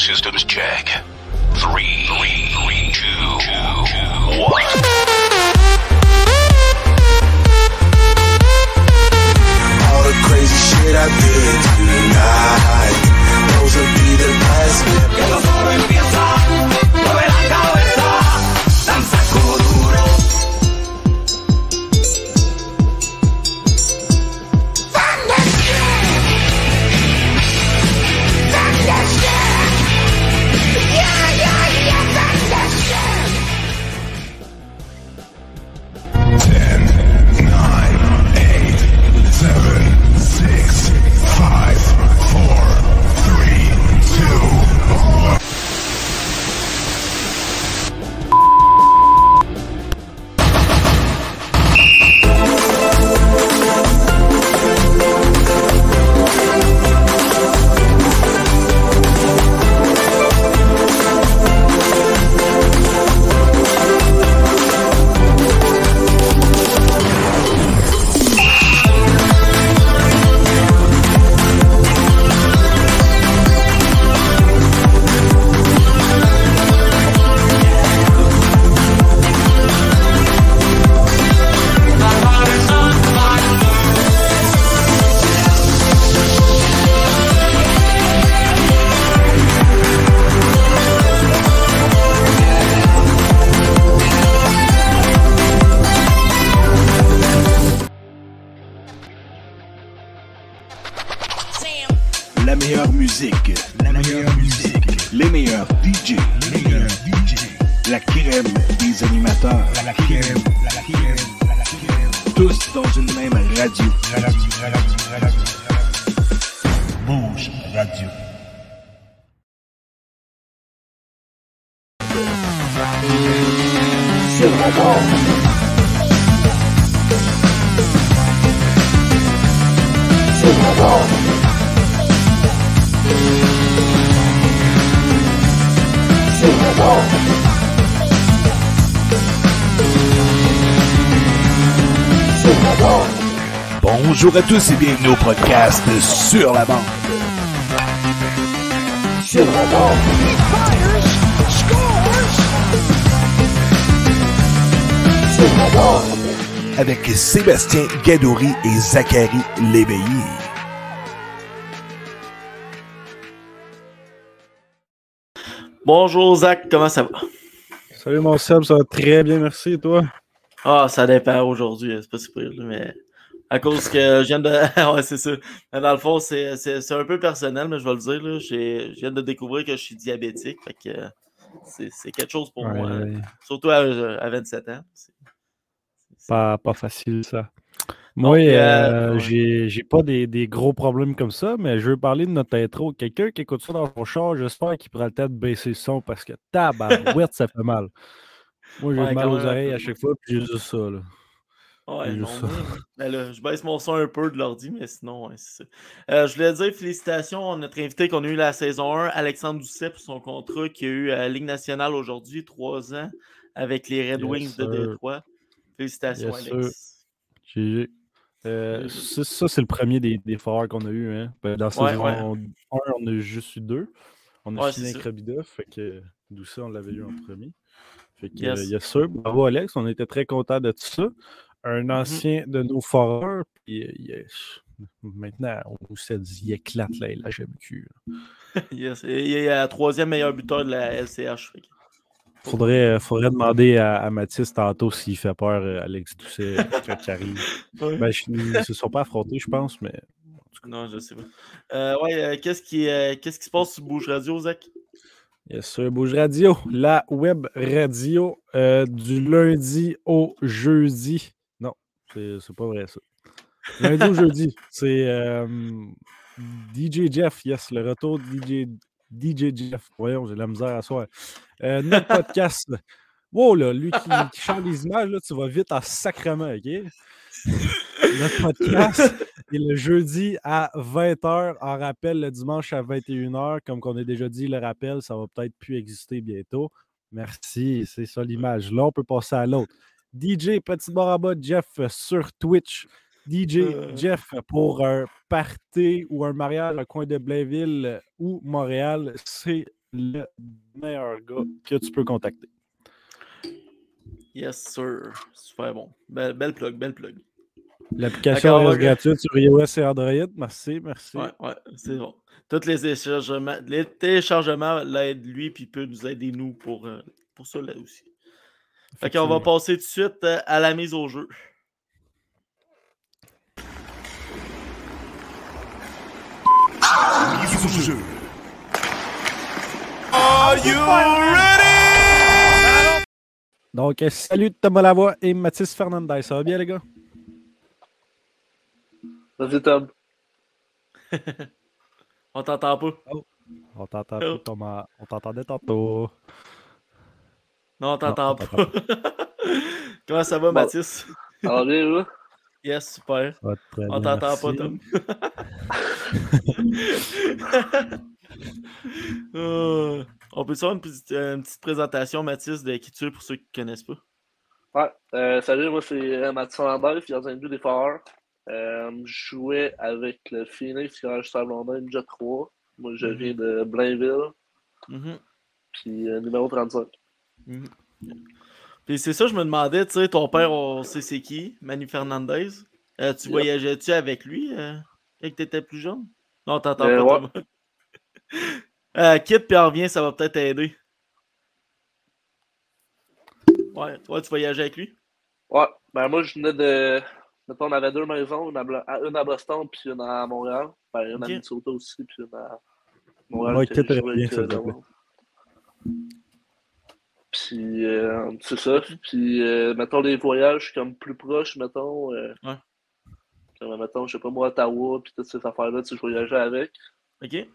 Systems check. Three, three, three, two, two, one. All the crazy shit I did tonight. Those will be the last Bonjour à tous et bienvenue au podcast Sur la bande. Sur la bande. Sur la bande. Avec Sébastien Gadouri et Zachary Léveillé. Bonjour Zach, comment ça va? Salut mon Seb, ça va très bien, merci. Et toi? Ah, ça dépend aujourd'hui, c'est pas si pire, mais à cause que je viens de. ouais, c'est ça. Dans le fond, c'est un peu personnel, mais je vais le dire, là. Je viens de découvrir que je suis diabétique. Fait que c'est quelque chose pour Ouais, moi. Surtout à, à 27 ans. Pas, pas facile, ça. Moi, euh, euh, ouais. j'ai pas des, des gros problèmes comme ça, mais je veux parler de notre intro. Quelqu'un qui écoute ça dans son char, j'espère qu'il prend le temps de baisser le son parce que tabarouette, ça fait mal. Moi, j'ai Ouais, mal aux oreilles à chaque fois, puis j'ai juste ça. Là. Ouais, non, mais- ben là, je baisse mon son un peu de l'ordi, mais sinon, ouais, c'est ça. Euh, je voulais dire félicitations à notre invité qu'on a eu la saison 1, Alexandre Doucet, pour son contrat qui a eu à la Ligue nationale aujourd'hui, trois ans, avec les Red Yes, Wings de. Détroit. Félicitations, Yes, Alex. J'ai- euh, ça, ça, c'est le premier des, des foreurs qu'on a eu. Hein. Ben, dans saison ouais. 1, on a juste eu deux. On a ça. Robida, fait que Doucet, on l'avait eu en premier. Fait que, Yes. euh, yes, sir. Bravo, Alex. On était très contents de tout ça. Un Mm-hmm. ancien de nos foreurs. Puis, euh, maintenant, on s'est dit, il éclate là, la là. Yes. Il est la troisième meilleur buteur de la LCH. Faudrait, euh, faudrait demander à, à Mathis tantôt s'il fait peur, euh, Alex Doucet, il arrive. Ben, ils ne se sont pas affrontés, je pense, mais Non, je sais pas. Euh, ouais, euh, qu'est-ce qui, euh, qu'est-ce qui se passe sur Bouge Radio, Zach? Yes, sir. Bouge Radio, la web radio du lundi au jeudi. C'est pas vrai ça. Lundi au jeudi, c'est euh, DJ Jeff, yes, le retour de DJ, DJ Jeff. Voyons, j'ai la misère à soir. Euh, notre podcast. Wow, là, lui qui, qui change les images, là, tu vas vite en sacrement, OK? Notre podcast est le jeudi à 20h. En rappel, le dimanche à 21h. Comme qu'on a déjà dit, le rappel, ça va peut-être plus exister bientôt. Merci, c'est ça l'image. Là, on peut passer à l'autre. DJ Petit Baraba Jeff sur Twitch. DJ Euh. Jeff pour un party ou un mariage au coin de Blainville euh, ou Montréal, c'est le meilleur gars que tu peux contacter. Yes, sir. Super bon. Belle, belle plug, belle plug. L'application ok. gratuite sur iOS et Android. Merci, merci. Ouais, ouais, c'est bon. Tous les téléchargements, les téléchargements l'aident lui, puis peut nous aider nous pour, euh, pour ça là aussi. Fait qu'on va passer tout de suite euh, à la mise au jeu. Mise au jeu. Donc, euh, salut Thomas Lavoie et Mathis Fernandez. Ça va bien, les gars? Vas-y, Tom. On t'entend pas. On t'entend Oh. pas, Thomas. On t'entendait tantôt. Non, on t'entend pas. Comment ça va, Bon. Mathis? Ça va bien, là? Yes, super. On t'entend pas. Tom. Euh, on peut faire une petite, euh, une petite présentation, Mathis, de qui tu es pour ceux qui ne connaissent pas? Ouais. Euh, salut, moi, c'est euh, Mathis Lambert, gardien de but des Foreurs. Euh, je jouais avec le Phoenix quand j'étais à Blondin, Jet 3. Moi, je Mhm. viens de Blainville, Mhm, puis euh, numéro 35. Mhm. Puis c'est ça, je me demandais, tu sais, ton père, on sait c'est qui, Manu Fernandez. Euh, tu Yep. voyageais-tu avec lui euh, quand tu étais plus jeune? Non, t'entends Euh, pas. ouais. Thomas. Euh, quitte puis reviens, ça va peut-être t'aider. Ouais, toi, tu voyageais avec lui? Ouais. Ben, moi, je venais de. Mettons, on avait deux maisons, une à, Bla- à- une à Boston, puis une à Montréal. Ben, une à. Minnesota aussi, puis une à Montréal. Ouais, quitte et jouais reviens, avec, s'il euh, te plaît. Noah. Puis, euh, c'est ça. Puis, euh, mettons, les voyages comme plus proches, mettons. euh, Ouais. comme, mettons, je sais pas moi, Ottawa, puis toutes ces affaires-là, tu je voyageais avec. Ok?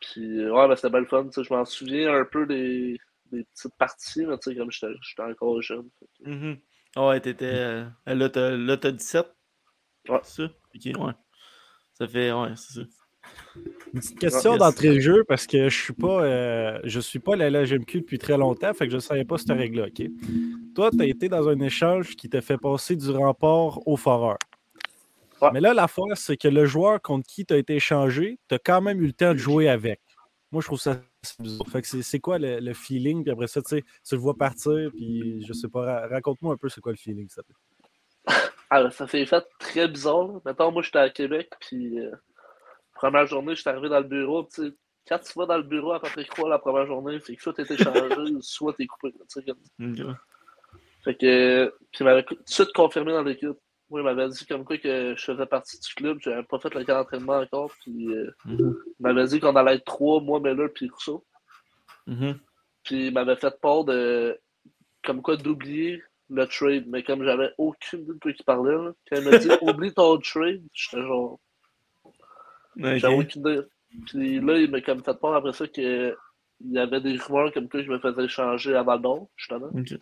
Puis, euh, ouais, ben, c'était belle fun, tu sais, je m'en souviens un peu des, des petites parties, mais tu sais, comme j'étais encore jeune. fait Mhm. Ah Ouais, t'étais. là, t'as là, t'as 17. Ouais. C'est ça? Ok, ouais. Ça fait. Ouais, c'est ça. Une petite question Yes. d'entrée de jeu parce que je suis pas euh, je suis pas la LGMQ depuis très longtemps, fait que je savais pas cette règle-là, OK? Toi, tu as été dans un échange qui t'a fait passer du rempart au foreur. Ouais. Mais là, l'affaire, c'est que le joueur contre qui tu as été échangé, tu as quand même eu le temps de jouer avec. Moi, je trouve ça bizarre. Fait que c'est- quoi le, le feeling? Puis après ça, tu le vois partir, puis je sais pas, ra- raconte-moi un peu c'est quoi le feeling, ça. Ah, ben, ça s'est fait très bizarre. Là. Mettons, moi, j'étais à Québec, puis euh, première journée, j'étais arrivé dans le bureau. puis Tu sais, quand tu vas dans le bureau à Patrick Roy la première journée, c'est que soit t'es échangé, soit t'es coupé. comme-. Fait que, puis il m'avait tout de suite confirmé dans l'équipe. Moi, il m'avait dit comme quoi que je faisais partie du club, j'avais pas fait le camp d'entraînement encore, puis euh, Mhm. il m'avait dit qu'on allait être trois, moi, Miller, puis Rousseau. Mhm. Puis il m'avait fait part de, comme quoi, d'oublier le trade, mais comme j'avais aucune idée de quoi il parlait, là, quand il m'a dit oublie ton trade, j'étais genre, j'avais Ok. aucune idée. Puis là, il m'a comme fait part après ça que il y avait des rumeurs comme quoi je me faisais échanger à Val d'Or, justement. Ok.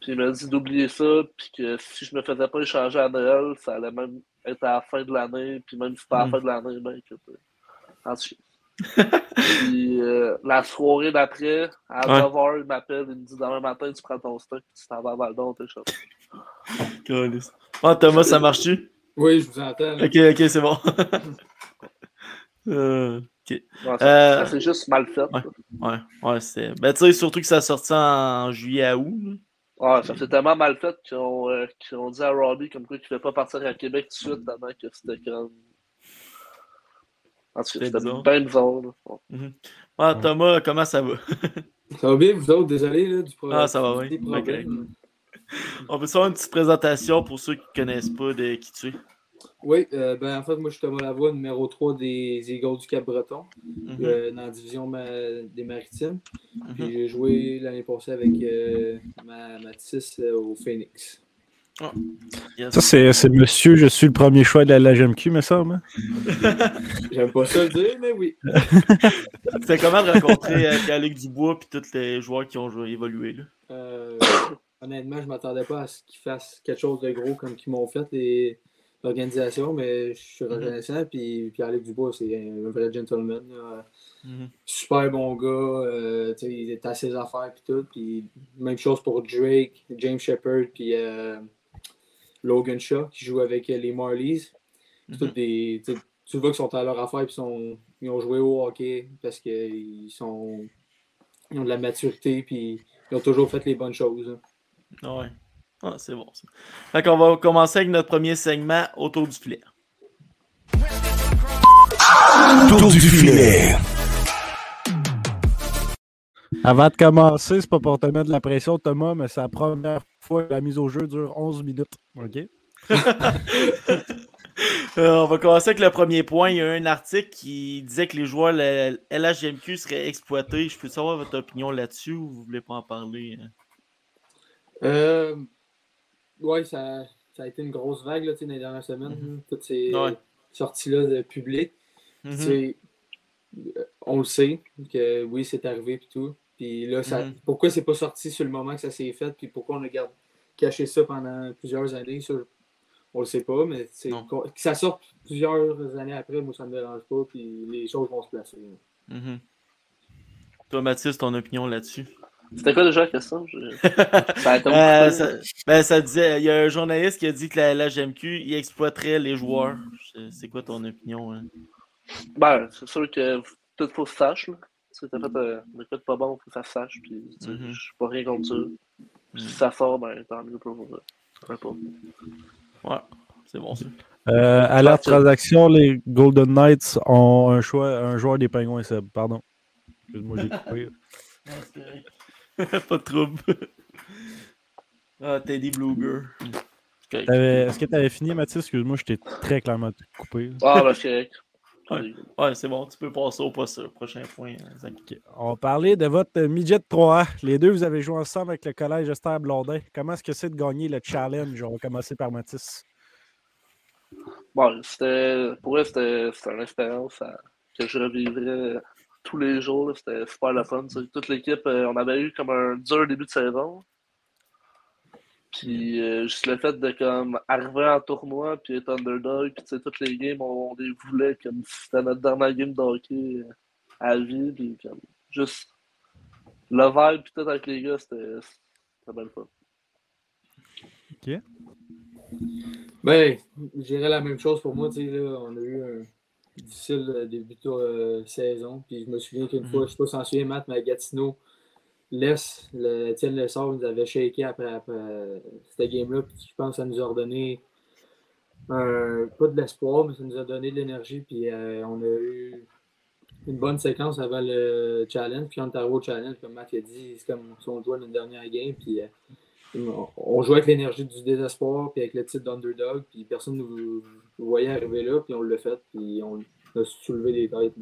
Puis il m'a dit d'oublier ça, puis que si je me faisais pas échanger à Noël, ça allait même être à la fin de l'année, puis même si c'était à la Mm. fin de l'année, ben écoute. euh, En tout cas. puis euh, la soirée d'après, à Ouais. 9h, il m'appelle, il me dit demain matin, tu prends ton stock, tu t'en vas à Val d'Or, t'es chaud. Ah, Thomas, ça marche-tu? Oui, je vous entends. là. Ok, ok, c'est bon. Euh, ça, Euh, ça, c'est juste mal fait. ouais. Ouais, ouais, c'est. Ben, tu sais, surtout que ça sortit en juillet à août. là. Ouais, ça c'est tellement mal fait qu'ils ont, euh, dit à Robbie comme quoi qu'il ne fait pas partir à Québec tout de suite, tellement que c'était comme. En tout C'était cas, c'était bizarre. bien bizarre. là. Ouais. Ah, Thomas, comment ça va? Ça va bien, vous autres? Désolé là, du problème. Ah, ça va, oui. des problèmes. On peut faire une petite présentation pour ceux qui ne connaissent pas de qui tu es. Oui, euh, ben, en fait, moi, je suis Thomas Lavoie, numéro 3 des Eagles du Cap-Breton, Mhm, euh, dans la division ma- des Maritimes. mhm. Puis j'ai joué l'année passée avec euh, ma Mathis euh, au Phoenix. Yes. Ça, c'est c'est monsieur, je suis le premier choix de la LGMQ, me semble. hein? J'aime pas ça le dire, mais oui. C'était comment de rencontrer euh, Pierre-Luc Dubois et tous les joueurs qui ont joué, évolué? Là? Euh, honnêtement, je m'attendais pas à ce qu'ils fassent quelque chose de gros comme qu'ils m'ont fait, les- l'organisation, mais je suis reconnaissant. Puis Pierre-Luc Dubois, c'est un vrai gentleman. Mhm. super bon gars. euh, il est à ses affaires puis tout. Puis même chose pour Drake, James Shepard, puis euh, Logan Shaw, qui joue avec les Marlies. Tous des, tu vois qu'ils sont à leur affaire et sont, ils ont joué au hockey parce qu'ils sont ils ont de la maturité puis ils ont toujours fait les bonnes choses. hein. Ah Ouais. Ah, c'est bon. ça. Fait qu'on va commencer avec notre premier segment autour du filet. Tour du filet. Avant de commencer, c'est pas pour te mettre de la pression, Thomas, mais c'est la première fois que la mise au jeu dure 11 minutes. OK? Euh, on va commencer avec le premier point. Il y a un article qui disait que les joueurs de la LHGMQ seraient exploités. Je peux savoir votre opinion là-dessus ou vous voulez pas en parler? hein? Euh, ouais, ça, ça a été une grosse vague là, dans les dernières semaines, Mhm. toutes ces Ouais. sorties-là de public. Mhm. Euh, On le sait que oui, c'est arrivé et tout. Puis là, ça, Mhm. pourquoi c'est pas sorti sur le moment que ça s'est fait, puis pourquoi on a gardé, caché ça pendant plusieurs années, ça, on le sait pas, mais que ça sorte plusieurs années après, moi ça me dérange pas, puis les choses vont se placer. Toi, Mathis, ton opinion là-dessus? C'était quoi déjà la question? Je- Ça Euh, ça, ben, ça disait, il y a un journaliste qui a dit que la LHGMQ, il exploiterait les joueurs. C'est- quoi ton opinion? hein? Ben, c'est sûr que tout faut que ça se sache. Là. Tu sais, t'as fait euh, de quoi de pas bon, faut que ça se sache. Puis, Mhm. je suis pas rien contre ça. Puis Si ça sort, ben tant mieux pour eux. Peu importe. Ouais, c'est bon ça. Euh, à la transaction, les Golden Knights ont un choix, un joueur des Pingouins, Seb. Pardon. Excuse-moi, j'ai coupé. pas de trouble. Ah, Teddy Bluger. Ok. T'avais- Est-ce que tu avais fini, Mathis? Excuse-moi, je t'ai très clairement coupé. Ah, ben, c'est correct. Ouais. Ouais, c'est bon, tu peux passer au poste- au prochain point. hein, Zach. Ok. On va parler de votre midget 3A. Les deux, vous avez joué ensemble avec le collège Esther Blondin. Comment est-ce que c'est de gagner le challenge? On va commencer par Mathis. Bon, c'était. Pour eux, c'était c'était une expérience à- que je revivrais tous les jours. C'était super le fun. Toute l'équipe, euh, on avait eu comme un dur début de saison. Puis euh, juste le fait de comme arriver en tournoi puis être underdog, puis tu sais, toutes les games, on, on les voulait comme si c'était notre dernière game de hockey euh, à vie. Puis comme juste le vibe puis tout avec les gars, c'était bien fun. Ben, je dirais la même chose pour moi. tu sais, Là, on a eu un difficile euh, début de euh, saison. Puis je me souviens qu'une Mhm. fois, je sais pas si t'en souviens, Matt, mais Gatineau, laisse, le, Étienne Lessard nous avait shaké après, après euh, cette game-là. Puis je pense que ça nous a redonné un- pas de l'espoir, mais ça nous a donné de l'énergie. Puis euh, on a eu une bonne séquence avant le challenge. Puis quand on est arrivé au challenge, comme Matt a dit, c'est comme si on jouait notre dernière game. Puis euh, on- jouait avec l'énergie du désespoir, puis avec le titre d'underdog, puis personne ne nous voyait arriver là, puis on l'a fait, puis on a soulevé des têtes.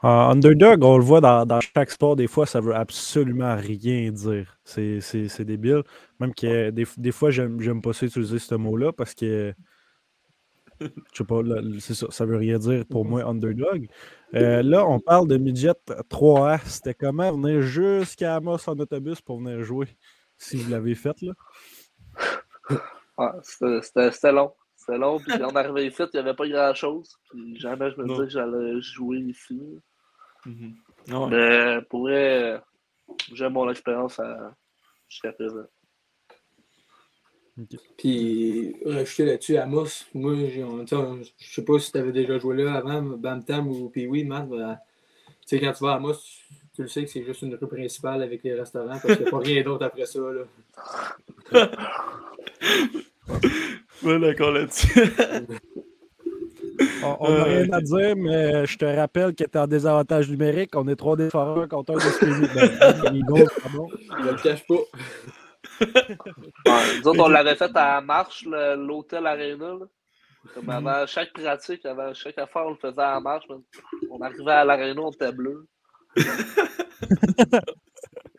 En underdog, on le voit dans, chaque sport, des fois, ça veut absolument rien dire. C'est débile. Même que des, des fois, j'aime pas ça utiliser ce mot-là parce que. Je sais pas, ça, ça veut rien dire pour moi, underdog. Euh, là, on parle de midget 3A. C'était comment venir jusqu'à Amos en autobus pour venir jouer, si vous l'avez fait, là? Ah, c'était- long. C'était long, puis quand on arrivait ici, il n'y avait pas grand-chose. Puis jamais je me Non. disais que j'allais jouer ici. Mhm. Ah ouais. Mais pour vrai, j'aime mon expérience à- jusqu'à présent. Puis, rajouter là-dessus, Amos, moi, je sais pas si tu avais déjà joué là avant, Bam Tam ou puis oui, Matt, ben, tu sais, quand tu vas à Amos, tu, le sais que c'est juste une rue principale avec les restaurants, parce qu'il n'y a pas rien d'autre après ça. Là. Ouais, d'accord là-dessus. On n'a Euh, rien à dire, mais je te rappelle que tu es en désavantage numérique. On est trois défenseurs contre un de Squeezie. Ben, pardon. Je le cache pas. Ouais, nous autres, on l'avait fait à marche, l'hôtel Arena. là. Comme avant chaque pratique, avant chaque affaire, on le faisait à marche. On arrivait à l'Arena, on était bleu.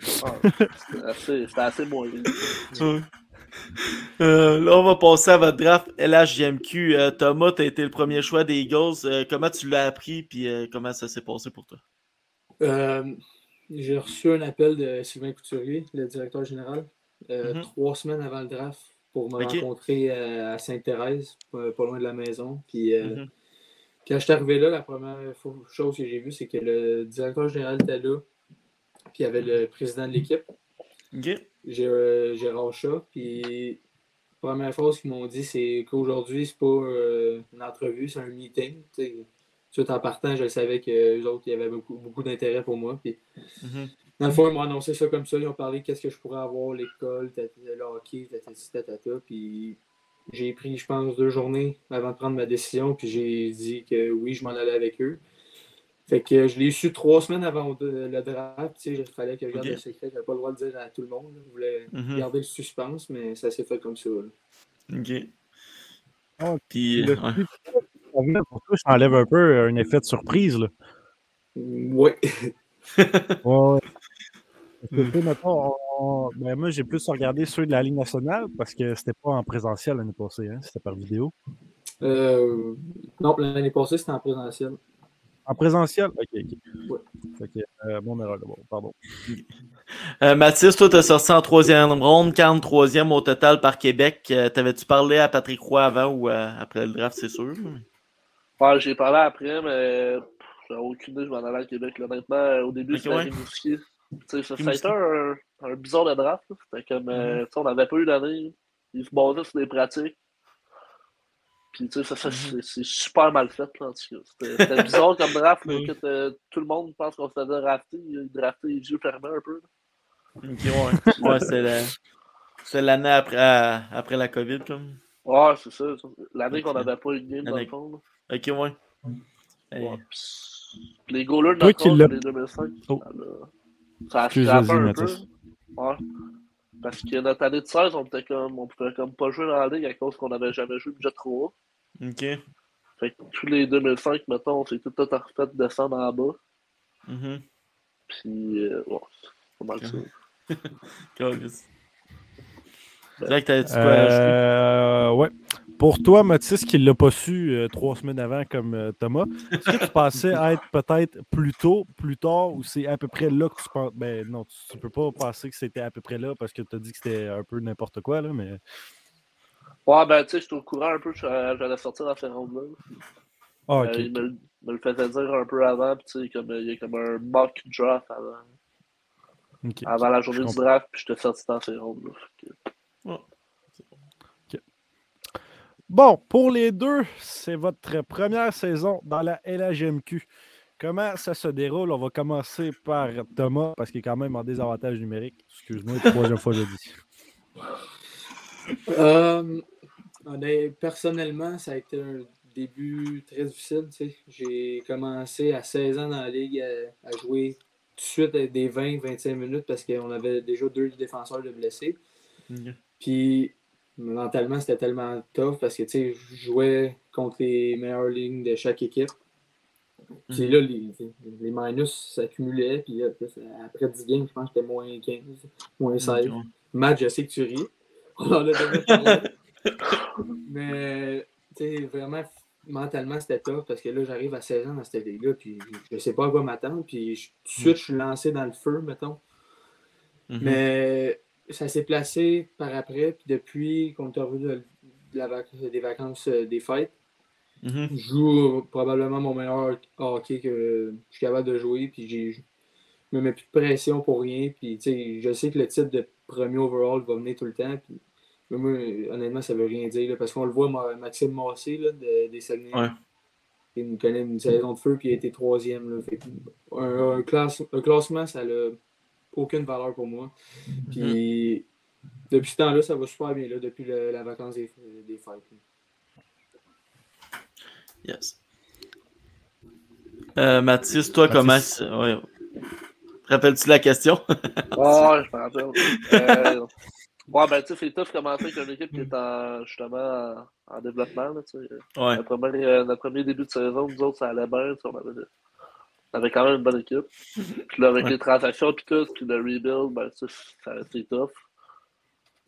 Ouais, C'était assez, assez moyen. Ouais. Euh, là, on va passer à votre draft LHJMQ. Euh, Thomas, tu as été le premier choix des Eagles. Euh, comment tu l'as appris puis euh, comment ça s'est passé pour toi? Euh, j'ai reçu un appel de Sylvain Couturier, le directeur général, euh, Mhm. trois semaines avant le draft pour me rencontrer euh, à Sainte-Thérèse, pas, pas loin de la maison. Puis euh, Mhm. Quand je suis arrivé là, la première chose que j'ai vue, c'est que le directeur général était là, puis il y avait le président de l'équipe, Ok. Gé- euh, Gérard Chat, puis première chose qu'ils m'ont dit, c'est qu'aujourd'hui, c'est pas euh, une entrevue, c'est un meeting. tu sais. Tout en partant, je savais que les autres, il y avait beaucoup, beaucoup d'intérêt pour moi. Puis, Mhm. dans le fond, ils m'ont annoncé ça comme ça. Ils ont parlé de qu'est-ce que je pourrais avoir, l'école, le hockey, tatata. Puis j'ai pris, je pense, deux journées avant de prendre ma décision. Puis j'ai dit que oui, je m'en allais avec eux. Fait que je l'ai su trois semaines avant de- le draft. Tu sais, il fallait que je garde le secret. J'avais pas le droit de dire à tout le monde. Je voulais Mhm. garder le suspense, mais ça s'est fait comme ça. là. Ok. Ah, Puis, Le ouais. pour toi, ça enlève un peu un effet de surprise. Là. Ouais. Ouais, ouais. Parce que, tu sais, mettons, on- on- ben, moi, j'ai plus regardé ceux de la Ligue nationale parce que c'était pas en présentiel l'année passée, hein, c'était par vidéo. Euh, non, l'année passée, c'était en présentiel. En présentiel? Ok, ok. Ouais. Que, euh, mon erreur, bon, pardon. Euh, Mathis, toi, t'as sorti en troisième ronde, 43e au total par Québec. Euh, T'avais-tu parlé à Patrick Roy avant ou euh, après le draft, c'est sûr? Ouais, j'ai parlé après, mais j'avais aucune idée, je m'en allais à Québec. là. Honnêtement, au début, Ok, c'était ouais. Rimouski. Tu sais, ça, ça a été un, un bizarre de draft. C'était comme, Mhm. euh, sais, on n'avait pas eu d'année. Ils se basaient sur des pratiques. Puis, tu sais, ça, ça, Mhm. c'est c'est super mal fait, là, en tout cas. C'était bizarre comme draft, que euh, tout le monde pense qu'on se faisait drafter. Ils draftaient les yeux fermés un peu. là. Ok, ouais. ouais, c'est la- c'est l'année après, après la COVID, comme. Ouais, c'est ça. L'année qu'on Ok. n'avait pas une game, dans le fond. Ok, ouais. là. Hey. Ouais, pis- les goalers de Toi notre qui âge, l'as- les 2005, Oh. Ça a- vas-y, un peu. Ouais. Parce que notre année de 16, on était comme, on pouvait comme pas jouer dans la ligue à cause qu'on n'avait jamais joué budget 3 Ok. Fait que tous les 2005, mettons, on s'est tout, tout refait descendre en bas. Mhm. Puis, euh, ouais, c'est pas mal ça. C'est vrai que t'avais-tu quoi à ajouter? Euh, ouais. Pour toi, Mathis, qui ne l'a pas su euh, trois semaines avant comme euh, Thomas, est-ce que tu pensais être peut-être plus tôt, plus tard, ou c'est à peu près là que tu penses. Ben non, tu ne peux pas penser que c'était à peu près là parce que tu as dit que c'était un peu n'importe quoi, là, mais. Ouais, ben, tu sais, j'étais au courant un peu, que j'allais sortir dans ces rondes-là. Ah, Euh, ok. il me, le- me le faisait dire un peu avant, puis tu sais, comme, il y a comme un mock draft avant, ok. avant la journée du draft, puis j'étais sorti dans ces que- Bon, pour les deux, c'est votre première saison dans la LHMQ. Comment ça se déroule? On va commencer par Thomas, parce qu'il est quand même en désavantage numérique. Excuse-moi, troisième fois je le dis. Euh, honnêt- personnellement, ça a été un début très difficile. J'ai commencé à 16 ans dans la ligue à, à jouer tout de suite des 20-25 minutes parce qu'on avait déjà deux défenseurs de blessés. Puis mentalement, c'était tellement tough parce que tu sais, je jouais contre les meilleures lignes de chaque équipe. Puis Mhm. là, les, les minus s'accumulaient. Puis là, après 10 games, je pense que c'était moins 15, moins 16. Ok, ouais. Matt, je sais que tu ris. On en a déjà parlé. Mais, tu sais, vraiment, mentalement, c'était tough parce que là, j'arrive à 16 ans dans cette ligue-là, puis je ne sais pas à quoi m'attendre. Puis tout de suite, je suis lancé dans le feu, mettons. Mhm. Mais ça s'est placé par après, puis depuis qu'on est revenu de, la vac- des vacances euh, des fêtes, Mhm. je joue probablement mon meilleur hockey que je suis capable de jouer, puis j'ai- je me mets plus de pression pour rien, puis je sais que le titre de premier overall va venir tout le temps, puis mais moi, honnêtement, ça veut rien dire, là, parce qu'on le voit, Ma- Maxime Massé, là, de- des Saguenay, Ouais. il nous connaît une saison de feu, puis il a été troisième, là, fait que un, un classe- un classement, ça n'a aucune valeur pour moi, puis depuis ce temps-là, ça va super bien, là, depuis le- la vacance des, des fêtes. là. Yes. Euh, Mathis, toi, comment. Mathis. Ouais. Rappelles-tu la question? Ouais, je me rappelle. Euh, ouais, ben, tu sais, c'est tough commencer avec une équipe qui est en, justement en, en développement. Là, ouais. notre, premier, euh, notre premier début de saison, nous autres, ça allait bien. avait, on avait quand même une bonne équipe. Puis là, avec Ouais. les transactions puis tout, puis le rebuild, ben, tu sais, ça a été tough.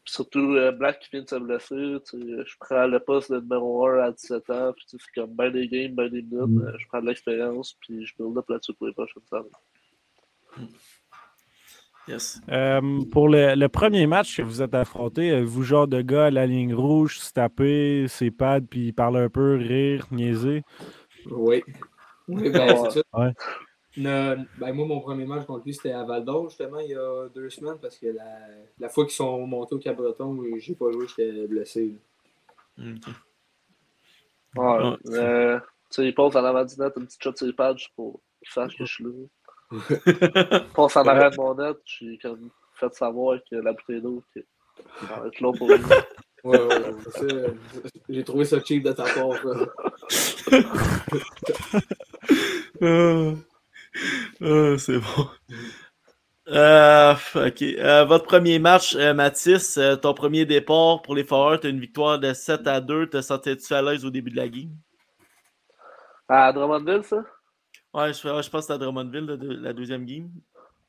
Puis surtout, euh, Black qui vient de se blesser, tu sais, je prends le poste de numéro 1 à 17 ans, puis tu sais, c'est comme ben des games, ben des minutes, Mm. je prends de l'expérience, puis je build up là-dessus pour les prochaines années. Yes. Euh, pour le, le premier match que vous êtes affronté, vous genre de gars à la ligne rouge, se taper ses pads, puis parler un peu, rire, niaiser? Oui. Oui, ben, Ouais. c'est ça. Ouais. Ne- ben, moi, mon premier match contre lui, c'était à Val d'Or, justement, il y a deux semaines, parce que la, la fois qu'ils sont montés au Cap-Breton, j'ai pas joué, j'étais blessé. Ouais. Ouais. Euh, tu sais, il passe en avant du net, une petite shot sur les pads pour qu'il sache que je suis là. Il passe en arrière de mon net, j'ai comme fait savoir que la bouteille d'eau, que ça va être là pour lui. Ouais, ouais, ouais, j'ai trouvé ça cheap de ta part. Ah. Ah, c'est bon. Euh, ok. Euh, votre premier match, euh, Mathis, euh, ton premier départ pour les Foreurs, tu as une victoire de 7 à 2. Te sentais-tu à l'aise au début de la game? À Drummondville, ça? Ouais, je, ouais, je pense que c'était à Drummondville, la, deux- la deuxième game.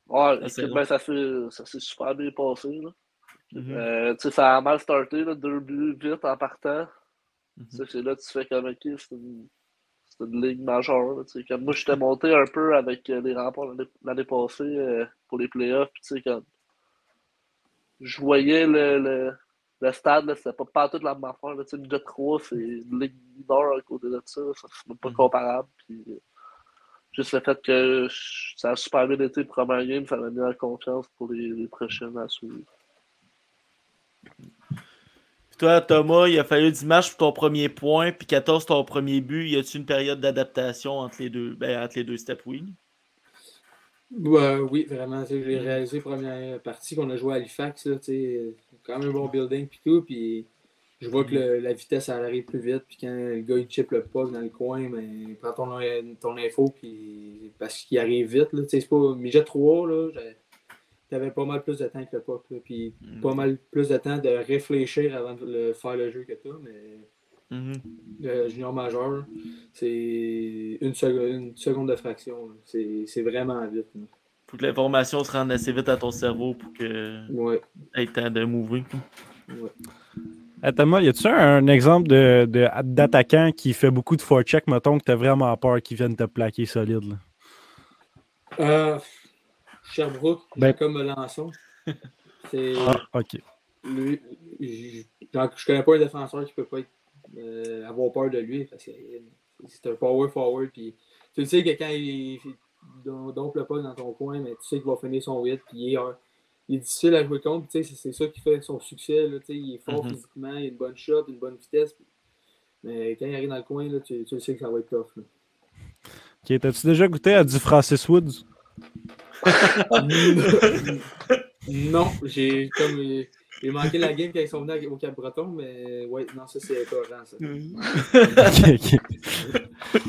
Ouais, Ah, ben, ça s'est super bien passé. Là. Mhm. Euh, tu sais, ça a mal starté, là, deux buts vite en partant. Mhm. Tu sais, c'est là que tu fais comme ok, c'est une, c'est une ligue majeure. là. Comme moi, j'étais monté un peu avec euh, les remparts l'année- passée euh, pour les playoffs. Puis, je voyais le, le, le stade, c'était pas, pas toute la même affaire. Là, une Jet 3, c'est une ligue mineure à côté de ça. c'est même pas Mhm. comparable. Puis, euh, juste le fait que je- ça a super bien été le premier game, ça m'a mis en confiance pour les, les prochaines à suivre. Toi, Thomas, il a fallu 10 matchs pour ton premier point, puis 14 ton premier but. Y a-tu une période d'adaptation entre les deux ben, entre les deux steps, oui? Oui, vraiment. sais, J'ai réalisé première partie qu'on a joué à Halifax. Là, quand même un bon building puis tout. Puis je vois que la vitesse elle arrive plus vite. Puis quand le gars il chip le puck dans le coin, ben, il prend ton, ton info puis parce qu'il arrive vite. Là, pas Midget 3, là, j'avais- t'avais pas mal plus de temps que le puck. Là, puis pas mal plus de temps de réfléchir avant de le- faire le jeu que toi. Mais le junior majeur, c'est une seconde, une seconde de fraction. C'est c'est vraiment vite. là. Faut que l'information se rende assez vite à ton cerveau pour que Ouais, ait le temps de quoi. ouais. Eh, Thomas, y a-tu un exemple de- de- d'attaquant qui fait beaucoup de forecheck, mettons, que t'as vraiment peur qu'il vienne te plaquer solide? là? Euh, Sherbrooke, Ben- comme Melançon. C'est Ah, ok. lui. je connais pas un défenseur qui peut pas être, euh, avoir peur de lui parce que c'est un power forward. Puis, tu le sais que quand il, il dompe le pas dans ton coin, mais tu sais qu'il va finir son hit. Puis il est, euh, il est difficile à jouer contre. puis tu sais, C'est c'est ça qui fait son succès. Là, tu sais, il est fort Mhm. physiquement, il a une bonne shot, une bonne vitesse. Mais quand il arrive dans le coin, là, tu, tu le sais que ça va être tough. là. Ok, T'as-tu déjà goûté à du Francis Woods? Non, j'ai comme euh, j'ai manqué la game quand ils sont venus au Cap-Breton, mais ouais, non, ça c'est écœurant ça. Ok, ok.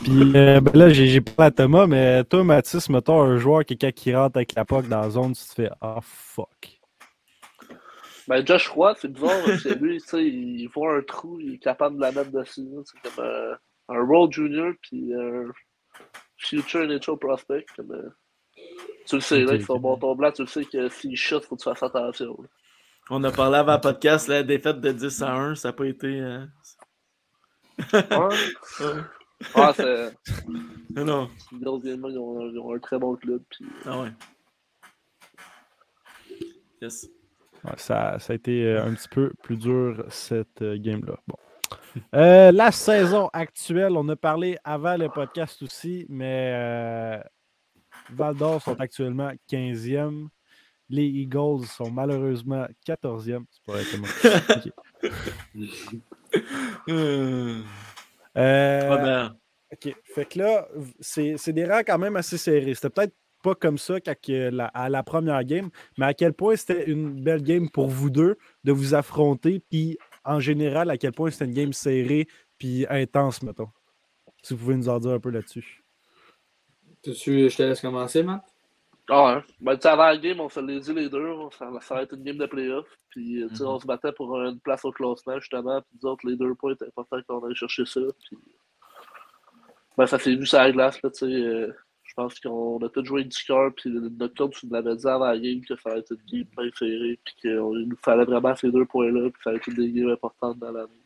Puis euh, ben là, j'ai parlé à Thomas, mais toi, Mathis, mettons un joueur qui, quand il rentre avec la POC dans la zone, tu te fais Ah fuck. Ben, Josh Roy, c'est bizarre, parce que lui, tu sais, il voit un trou, il est capable de la mettre dessus. C'est comme euh, un World Junior, puis un Future NHL Prospect. Comme, euh, tu le sais, là, ils sont ok. bon ton blanc, tu le sais que s'il shot, faut que tu fasses attention. là. On a parlé avant le podcast, la défaite de 10 à 1, ça n'a pas été. euh, Ouais. Ah, c'est Non, non. game, là, ils ont, ils ont un très bon club. Puis, Ah ouais. Yes. Ouais, ça, ça a été euh, un petit peu plus dur cette euh, game-là. Bon. Euh, la saison actuelle, on a parlé avant le podcast aussi, mais euh, Val d'Or sont actuellement 15e. Les Eagles sont malheureusement 14e. C'est pas vrai. Euh, Euh, ouais, ben, OK. Fait que là, c'est c'est des rangs quand même assez serrés. C'était peut-être pas comme ça la- à la première game, mais à quel point c'était une belle game pour vous deux de vous affronter, puis en général, à quel point c'était une game serrée puis intense, mettons. Si vous pouvez nous en dire un peu là-dessus. Tu, je te laisse commencer, Matt? Ah ouais. Ben, tu sais, avant la game, on se les dit les deux. Ça, ça va être une game de playoff. Puis, tu sais, on se battait pour une place au classement, justement. Puis, nous autres, les deux points, c'était important qu'on aille chercher ça. Puis, ben, ça s'est vu sur la glace, là, tu sais. euh, je pense qu'on a tous joué du cœur. Puis, notre coach nous avait dit avant la game que ça allait être une game bien serrée. Puis, qu'il nous fallait vraiment ces deux points-là. Puis, ça allait être une des games importantes dans l'année.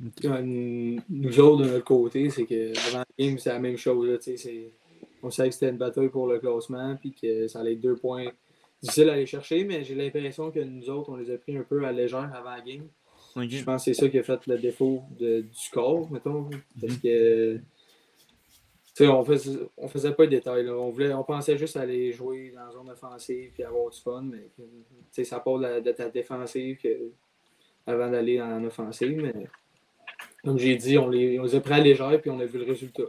Nous autres, de notre côté, c'est que avant la game, c'est la même chose. Là, on savait que c'était une bataille pour le classement, puis que ça allait être deux points difficiles à aller chercher, mais j'ai l'impression que nous autres, on les a pris un peu à légère avant la game. Je pense que c'est ça qui a fait le défaut de- du score, mettons. Parce que Tu sais, on faisait, on faisait pas de détails. là. On, voulait, on pensait juste aller jouer dans la zone offensive et avoir du fun. Mais ça part de, la- de ta défensive que- avant d'aller en offensive. Mais comme j'ai dit, on les, on les a pris à légère puis on a vu le résultat.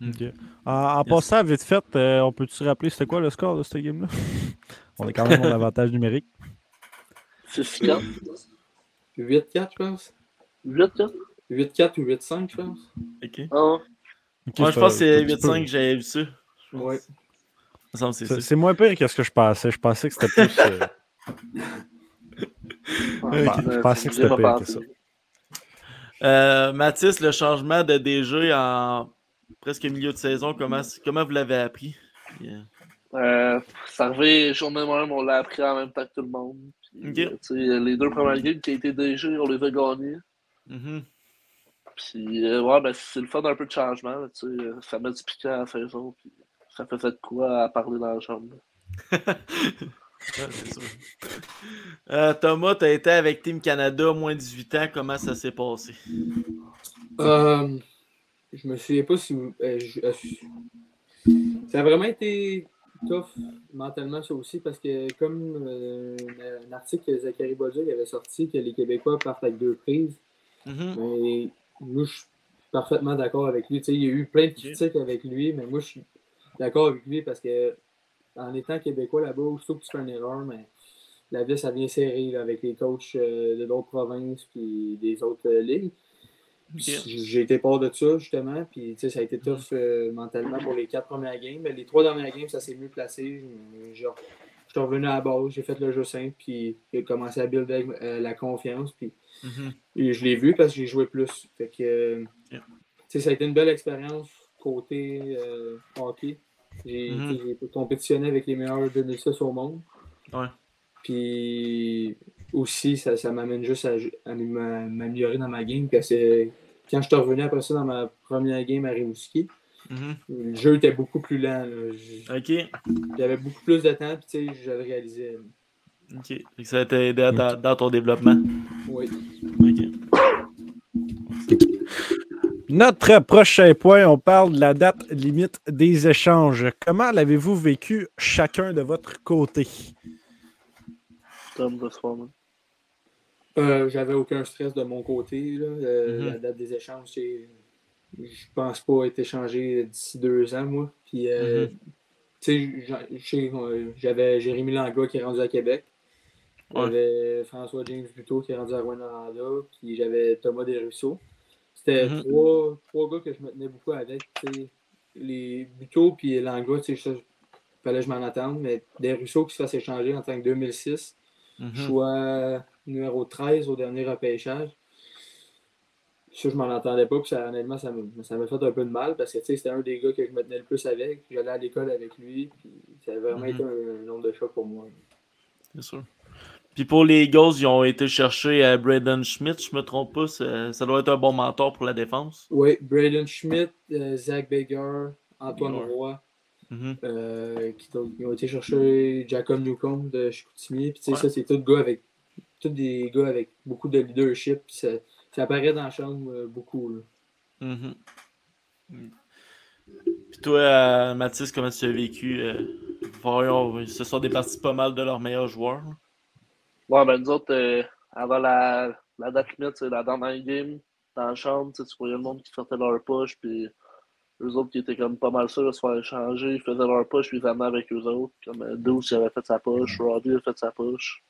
Ok. En, en passant vite fait, euh, on peut-tu rappeler c'était quoi le score de cette game-là? on est quand même en avantage numérique. C'est 6-4. 8-4, je pense. 8-4. 8-4 ou 8-5, je pense. Ok. Ah, Moi, je pense que c'est un petit peu- 8-5 que j'avais vu ça. Ouais. C'est moins pire que ce que je pensais. Je pensais que c'était plus. euh, ouais, ben, je pensais que c'était pas pire que ça. Euh, Mathis, le changement de DG en presque milieu de saison, comment, comment vous l'avez appris? Yeah. Euh, c'est arrivé journée même, on l'a appris en même temps que tout le monde. Puis, euh, les deux premières games qui a été DG, on les a gagnés. Mhm. Puis, euh, ouais, ben, c'est le fun d'un peu de changement. là, euh, ça met du piquant à la saison. Puis, ça fait de quoi à parler dans la chambre. Euh, Thomas, tu as été avec Team Canada, moins 18 ans. Comment ça s'est passé? Euh, je me souviens pas si. euh, je- ça a vraiment été tough mentalement, ça aussi, parce que comme un article que Zachary Bolduc avait sorti, que les Québécois partent avec deux prises, Mhm. mais moi, je suis parfaitement d'accord avec lui. Tu sais, il y a eu plein de critiques avec lui, mais moi, je suis d'accord avec lui parce que en étant Québécois là-bas, aussitôt que tu fais une erreur, mais la vie, ça vient serrer là, avec les coachs euh, de d'autres provinces puis des autres euh, ligues. J'ai été part de ça, justement. Puis, ça a été tough euh, mentalement pour les quatre premières games. Mais les trois dernières games, ça s'est mieux placé. Je genre, je suis revenu à la base, j'ai fait le jeu simple, puis j'ai commencé à builder avec, la confiance. Puis, Mhm. et je l'ai vu parce que j'ai joué plus. Fait que, Yeah. tu sais, ça a été une belle expérience côté hockey. J'ai Mhm. j'ai compétitionné avec les meilleurs 2006 au monde. Ouais. Puis aussi, ça, ça m'amène juste à, à m'a- m'améliorer dans ma game. Parce que quand je suis revenu après ça dans ma première game à Rimouski, Mhm. le jeu était beaucoup plus lent. là. J- OK. J'avais beaucoup plus de temps, puis tu sais, je le réalisais. OK. Fait que Ça t'a aidé dans, dans ton développement. Oui. OK. Notre prochain point, on parle de la date limite des échanges. Comment l'avez-vous vécu chacun de votre côté? Tom moment. Euh, J'avais aucun stress de mon côté. Là. Euh, Mhm. La date des échanges, je pense pas être échangé d'ici deux ans, moi. Puis, euh, Mhm. tu sais, euh, j'avais Jérémy Langlois qui est rendu à Québec. Ouais. J'avais François James Buteau qui est rendu à Rwanda. Puis j'avais Thomas Desruisseaux. C'était Mhm. trois, trois gars que je me tenais beaucoup avec. tu sais. Les Buteau puis Langlois, tu sais, ça, fallait que je m'en attende. Mais Desruisseaux qui se fasse échanger en tant que 2006 Mhm. choix numéro 13 au dernier repêchage. Ça, je m'en entendais pas, puis ça, honnêtement, ça m'a fait un peu de mal parce que c'était un des gars que je me tenais le plus avec. J'allais à l'école avec lui, puis ça a vraiment Mhm. été un, un nombre de chocs pour moi. C'est sûr. Puis pour les Eagles, ils ont été chercher à Braden Schmidt, je me trompe pas. Ça, ça doit être un bon mentor pour la défense. Oui, Braden Schmidt, euh, Zach Baker, Antoine. Roy, Mhm. euh, qui ont, ils ont été chercher Jacob Newcomb de Chicoutimi. Puis tu sais, Ouais. ça, c'est tous gars avec tous des gars avec beaucoup de leadership. ça, ça apparaît dans la chambre euh, beaucoup. là. Mhm. Mm. Puis toi, euh, Mathis, comment tu as vécu? Euh, voyons, ce sont des parties pas mal de leurs meilleurs joueurs. là. Ouais, ben nous autres, euh, avant la, la date limite, c'est la dernière game, dans la chambre, tu voyais le monde qui sortait leur poche, puis eux autres qui étaient comme pas mal sûrs de se faire échanger, ils faisaient leur poche, puis ils venaient avec eux autres. Comme euh, Deuce, il avait fait sa poche, Robbie a fait sa poche.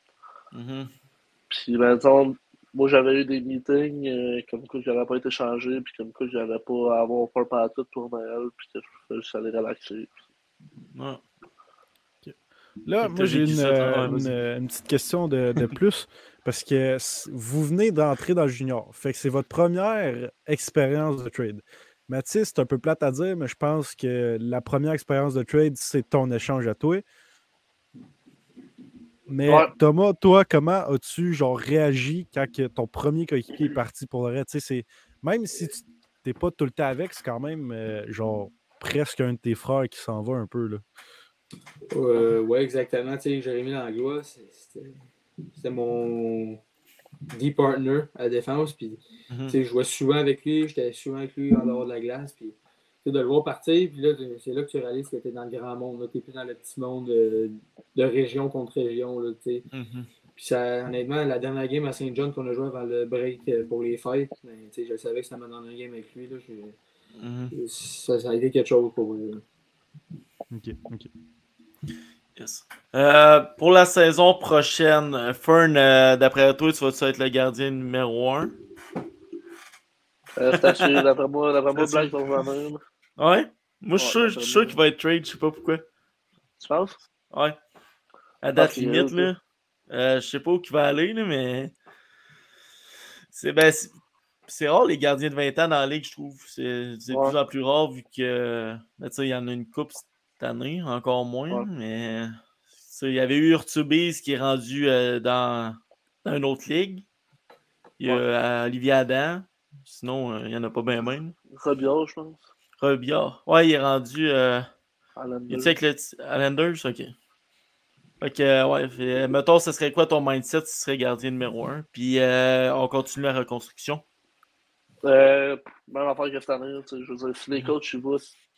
Mhm. Puis, ben, disons, moi, j'avais eu des meetings, euh, comme quoi j'avais pas été changé, puis comme quoi j'avais pas à avoir peur par tout pour Noël, puis que je aller relaxer. Ouais. Là, moi, j'ai une, euh, une- une petite question de, de plus. Parce que vous venez d'entrer dans le junior. Fait que c'est votre première expérience de trade. Mathis, c'est un peu plate à dire, mais je pense que la première expérience de trade, c'est ton échange à toi. Mais Ouais. Thomas, toi, comment as-tu genre réagi quand que ton premier coéquipier est parti pour le reste? C'est- Même si tu n'es pas tout le temps avec, c'est quand même euh, genre presque un de tes frères qui s'en va un peu. Là. Euh, ouais, exactement. Tu sais, Jérémy Langlois, c'était mon deep partner à défense. Puis, Mhm. tu sais, je jouais souvent avec lui, j'étais souvent avec lui en dehors de la glace. Puis, sais, de le voir partir, puis là, c'est là que tu réalises que tu es dans le grand monde. Tu n'es plus dans le petit monde euh, de région contre région. Là, tu sais. Mhm. Puis ça, honnêtement, la dernière game à Saint John qu'on a joué avant le break euh, pour les fêtes, ben, tu sais, je savais que c'était ma dernière game avec lui. Là, Mhm. ça, ça a été quelque chose pour lui. là. Ok, ok. Yes. Euh, pour la saison prochaine, Fern, euh, d'après toi, tu vas être le gardien numéro 1? Euh, c'est d'après moi, d'après moi, Black va revenir. Ouais? Moi, je suis Ouais, sûr, qu'il va être trade, je sais pas pourquoi. Tu penses? Ouais. À date qu'il limite, là. Euh, je sais pas où il va aller, là, mais. C'est ben, c'est- rare les gardiens de 20 ans dans la ligue, je trouve. C'est de Ouais. plus en plus rare vu que. ben, il y en a une coupe année, encore moins, Ouais. mais. Il y avait eu Urtubise qui est rendu euh, dans, dans une autre ligue. Il y a euh, Olivier Adam. Sinon, euh, il n'y en a pas bien même. Robillard, je pense. Robillard. Ouais, il est rendu. il avec le Islanders, ok. Fait que, ouais, fait, mettons, ce serait quoi ton mindset si tu serais gardien numéro 1? Puis euh, on continue la reconstruction. Euh, même affaire que cette année, je veux dire, si les Mhm. coachs ils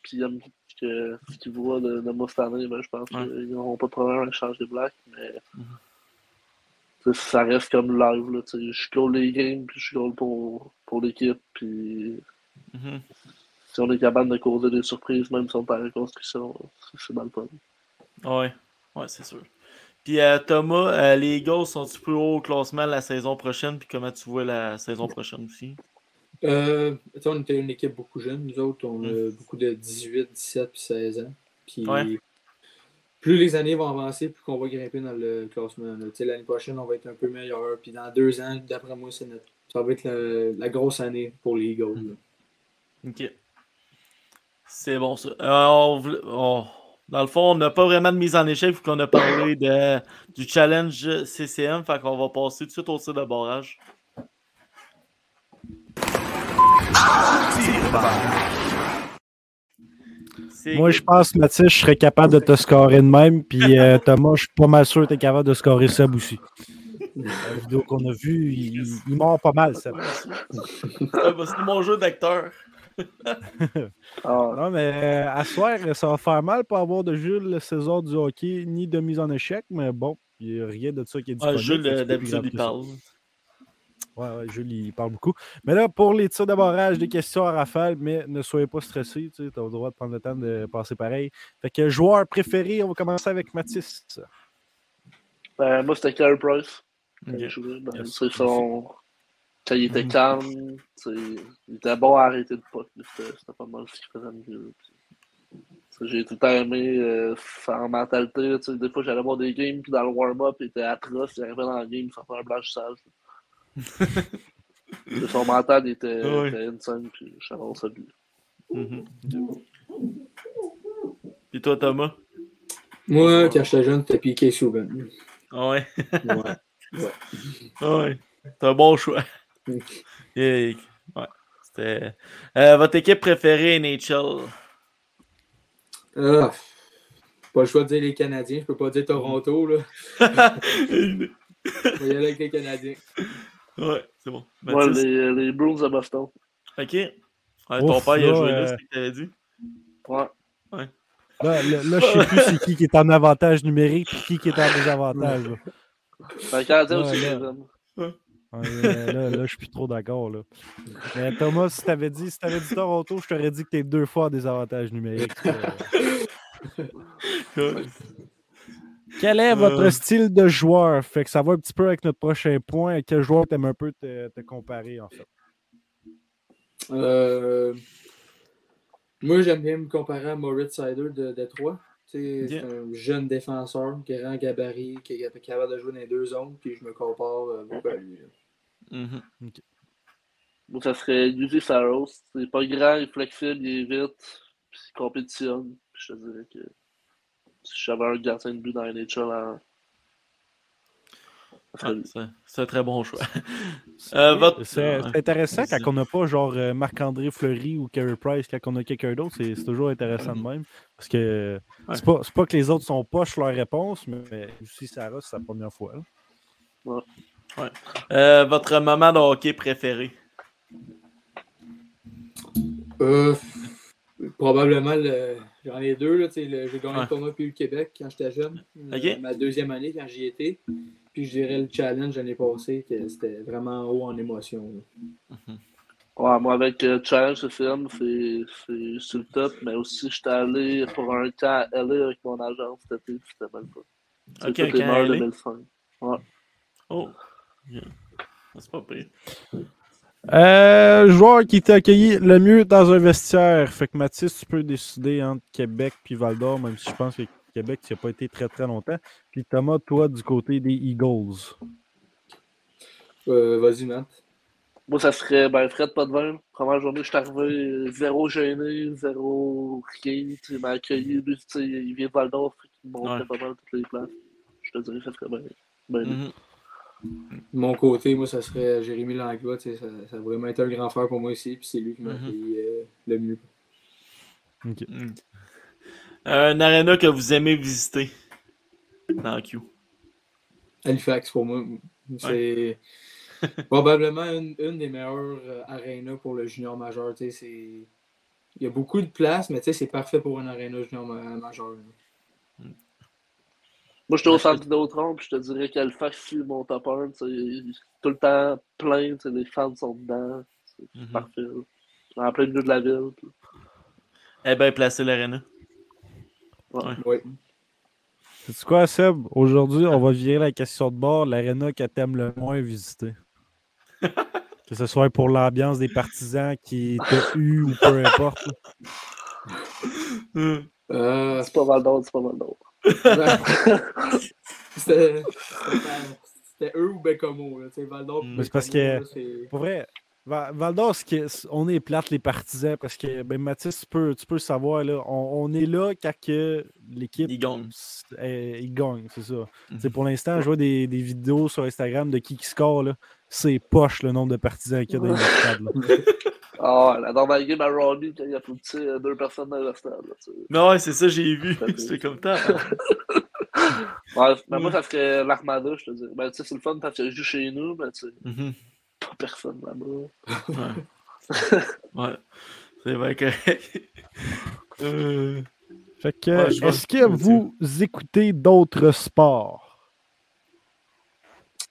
puis ils aiment que, ce qu'ils voient de, de moi cette année, ben, je pense Ouais. qu'ils n'auront pas de problème avec changer Black, mais Mhm. ça reste comme live. Là, je goal les games, puis je goal pour, pour l'équipe, puis Mhm. si on est capable de causer des surprises, même si on est en reconstruction, c'est- le fun. Ouais, ouais, c'est sûr. Puis euh, Thomas, euh, les Eagles sont-ils plus haut au classement la saison prochaine? Puis comment tu vois la saison prochaine aussi? Euh, on était une équipe beaucoup jeune, nous autres. On a beaucoup de 18, 17 puis 16 ans. Puis Ouais. plus les années vont avancer, plus qu'on va grimper dans le classement. L'année prochaine, on va être un peu meilleur. Puis dans deux ans, d'après moi, c'est notre... ça va être la, la grosse année pour les Eagles. là. Ok. C'est bon ça. Euh, on voulait- on- Dans le fond, on n'a pas vraiment de mise en échec vu qu'on a parlé de, du challenge CCM. Fait qu'on va passer tout de suite au tir de barrage. C'est Moi, je pense, Mathis, je serais capable de te scorer de même. Puis euh, Thomas, je suis pas mal sûr que tu es capable de scorer Seb aussi. La vidéo qu'on a vue, il, il mord pas mal, Seb. Ah, bah, c'est mon jeu d'acteur. Ah, Non, mais euh, à soir, ça va faire mal pour avoir de Jules le saison du hockey, ni de mise en échec, mais bon, il n'y a rien de ça qui est Ah, disponible. Jules, fait que euh, d'habitude, il ça. Ouais, ouais, Jules, il parle beaucoup. Mais là, pour les tirs de barrage, des questions à rafale, mais ne soyez pas stressés, tu as le droit de prendre le temps de passer pareil. Fait que joueur préféré, on va commencer avec Mathis. ben, moi, c'était Carey Price. Quand Ok. il jouait, ben, Yes. c'est son... Quand il était Mhm. calme, tu sais, il était bon à arrêter de puck. là, C'était pas mal ce qu'il faisait mieux. J'ai tout le temps aimé euh, sa mentalité. tu sais, Des fois, j'allais voir des games, puis dans le warm-up, il était atroce. Il arrivait dans le game sans faire un blanchissage. Son mental était, Ouais. était insane, puis j'avais ça lui. Mhm. Puis toi, Thomas? Moi, quand j'étais jeune, c'était Piqué Souben. Ah ouais. Ouais. Ah ouais. C'est un bon choix. Mm. Ouais. C'était. Euh, votre équipe préférée NHL? Ah, pas le choix de dire les Canadiens, je peux pas dire Toronto. Là. On va y aller avec les Canadiens. C'est bon. Mathis? les, les Bruins de Boston. Ok. Ouais, ton Ouf, père, il a joué là, euh, c'est ce que t'avais dit. Ouais. Là, là, là, je sais plus c'est qui qui est en avantage numérique et qui qui est en désavantage. Ben, Canadiens Ouais, aussi, là. Ouais, là, là, je suis plus trop d'accord. là. Mais Thomas, si t'avais dit, si t'avais dit Toronto, je t'aurais dit que t'es deux fois en désavantage numérique. Quel est votre Euh. style de joueur? Fait que ça va un petit peu avec notre prochain point. Quel joueur t'aimes un peu te, te comparer, en fait? Euh, moi, j'aime bien me comparer à Moritz Sider de Détroit. C'est un jeune défenseur, grand gabarit, qui est capable de jouer dans les deux zones, puis je me compare euh, beaucoup à lui. Moi, ça serait Yuzi Saros. C'est pas grand, il est flexible, il est vite, puis il compétitionne. Puis je te dirais que si j'avais un gardien de but dans la NHL, lui. c'est- un très bon choix. Euh, votre- C'est c'est intéressant quand on n'a pas genre euh, Marc-André Fleury ou Carey Price, quand on a quelqu'un d'autre, c'est toujours intéressant de même. Parce que Ouais. c'est pas, que les autres sont poches leur réponse, mais aussi Sarah, c'est sa première fois. Euh, votre moment de hockey préféré? Euh, Probablement, le- j'en ai deux. là, J'ai gagné Ouais. le tournoi puis le Québec quand j'étais jeune. Euh, Ok. ma deuxième année quand j'y étais. Puis je dirais le challenge l'année passée, que c'était vraiment haut en émotion. Ouais, moi, avec euh, Challenge FM, c'est c'est sur le top, mais aussi, j'étais allé pour un camp à LA avec mon agent cet été, c'était même pas. C'est Ok, toutes un les camp à meilleurs LA? 2005. Ouais. Oh. Yeah. C'est pas pire. Euh, joueur qui t'a accueilli le mieux dans un vestiaire. Fait que Mathis, tu peux décider entre Québec puis Val d'Or, même si je pense que Québec, tu n'y as pas été très très longtemps. Puis Thomas, toi, du côté des Eagles. Euh, Vas-y, Matt. Moi, ça serait ben, Fred Potvin. Première journée, je suis arrivé zéro gêné, zéro rien. Il m'a accueilli. Lui, tu sais, il vient de Val d'Or, fait qu'il me montrait Ouais. pas mal toutes les places. Je te dirais que ça serait bien. bien lui. Mhm. De mon côté, moi, ça serait Jérémy Langlois. Ça, ça a vraiment été un grand frère pour moi aussi. Puis c'est lui qui m'a Mhm. euh, le mieux. Ok. Mm. Un arena que vous aimez visiter dans Q. Halifax, pour moi, c'est probablement une, une des meilleures euh, arénas pour le junior majeur. tu sais, c'est- Il y a beaucoup de place, mais tu sais, c'est parfait pour un aréna junior ma- majeur. Moi, j'étais au centre Vidéotron, puis je te dirais qu'Alphax, c'est mon top 1. tu sais, Tout le temps plein, les fans sont dedans. C'est Mhm. parfait. là. En plein milieu de la ville. puis- Eh bien placé l'arena. Oui. C'est quoi, Seb? Aujourd'hui, on va virer la question de bord. L'arena que t'aimes le moins visiter. que ce soit pour l'ambiance des partisans qui t'ont eu ou peu importe. Euh, C'est pas mal d'autres, c'est pas mal d'autres. C'était eux ou Bécomo. là, tu sais, Val d'Or, Mais c'est parce que- là, Pour vrai, Va- Val d'Or, ce qui est- on est plate les partisans parce que ben, Mathis, tu peux, tu peux le savoir, là, on, on est là quand que l'équipe Il gagne. eh, il gagne, c'est ça. C'est Pour l'instant, je vois des, des vidéos sur Instagram de qui qui score. là. C'est poche le nombre de partisans qu'il y a dans les stades. Ah, la dernière game à Robbie, quand il a applaudi euh, deux personnes dans le stade. Mais ouais, c'est ça, j'ai vu. C'était comme ça. Ouais, ben, moi, ça serait l'Armada, je te dis. Ben, tu sais, c'est le fun parce que je joue chez nous, mais tu sais, Mhm. pas personne là-bas. Ouais. ouais. C'est bien correct. Euh, Fait que, Ouais, est-ce ce que vous écoutez d'autres sports?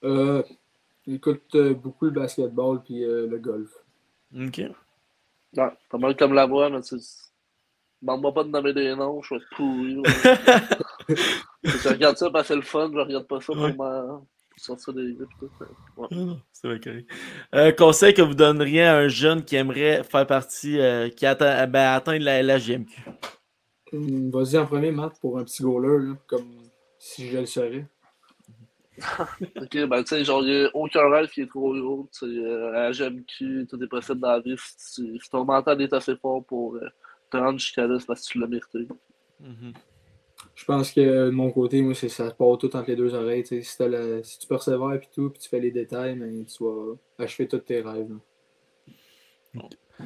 Euh, J'écoute beaucoup le basketball puis euh, le golf. Ok. Ouais, pas mal comme la voix, mais tu sais, demande-moi pas de nommer des noms, je vais être pourri. je regarde ça parce que c'est le fun, je regarde pas ça pour Ouais. ma... sortir des. Ouais. C'est correct. Un conseil que vous donneriez à un jeune qui aimerait faire partie, euh, qui atteint, ben, atteindre la, la GMQ. Hum, Vas-y en premier, Matt, pour un petit goaler, là, comme si je le serais. Ok, ben tu sais, genre, il n'y a aucun rêve qui est trop gros. Tu sais, euh, à la GMQ, tout est possible dans la vie. Si, tu- si ton mental est assez fort pour euh, te rendre jusqu'à là, c'est parce que tu l'as mérité. Mhm. Je pense que de mon côté, moi, c'est ça se part tout entre les deux oreilles. tu sais. Si, la- si tu persévères et tout, puis tu fais les détails, ben, tu vas achever tous tes rêves.